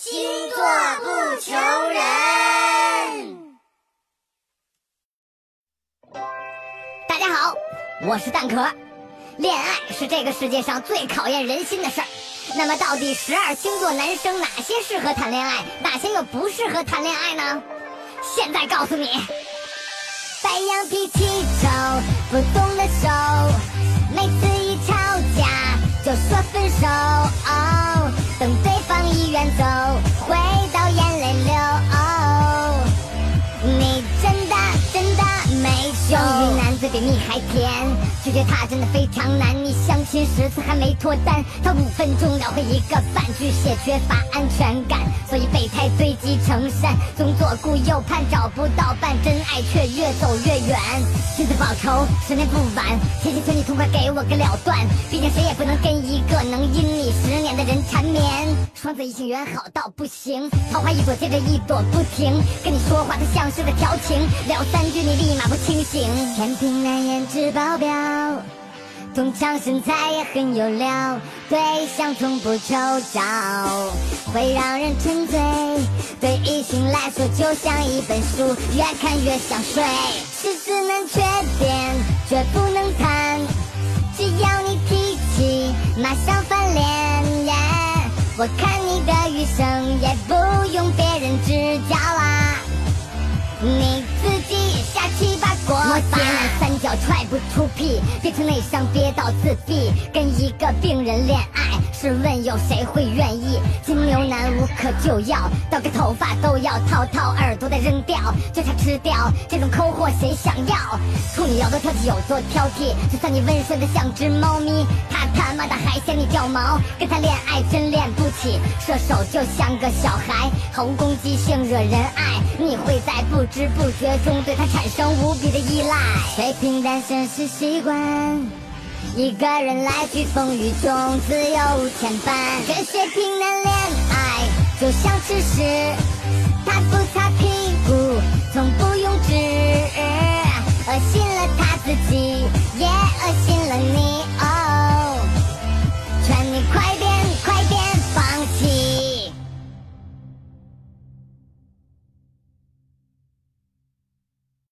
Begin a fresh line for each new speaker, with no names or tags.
星座不求人。
大家好，我是蛋壳。恋爱是这个世界上最考验人心的事儿。那么，到底十二星座男生哪些适合谈恋爱，哪些又不适合谈恋爱呢？现在告诉你。白羊脾气臭，不懂得收，每次一吵架就说分手。比蜜还甜，拒绝他真的非常难。你相亲十次还没脱单，他五分钟聊回一个饭，巨蟹缺乏安全感，所以备胎堆积成山，总左顾右盼找不到伴，真爱却越走越远。君子报仇，十年不晚，千千求你痛快给我个了断，毕竟谁也不能跟一个能阴你十年缠绵。双子异性缘好到不行，桃花一朵接着一朵不停，跟你说话它像是在调情，聊三句你立马不清醒。天平男颜值爆表。通常身材也很有料，对象从不求找，会让人沉醉。对异性来说就像一本书，越看越想睡。是直男缺点，绝不能我看你的余生也不用别人指教啦，你自己下棋把锅吧。我三脚踹不出屁，变成内伤憋到自闭，跟一个病人恋爱，试问有谁会愿意？金牛男无可救药，到个头发都要掏，掏耳朵再扔掉，就差吃掉，这种抠货谁想要？处女要多挑剔有多挑剔，就算你温顺的像只猫咪，他他妈的还嫌你掉毛，跟他恋爱真恋不起。射手就像个小孩，毫无攻击性，惹人爱，你会在不知不觉中对他产生无比的依赖。水平单身是习惯。一个人来去风雨中，自由无牵绊。跟谁拼的恋爱，就像吃屎，他不。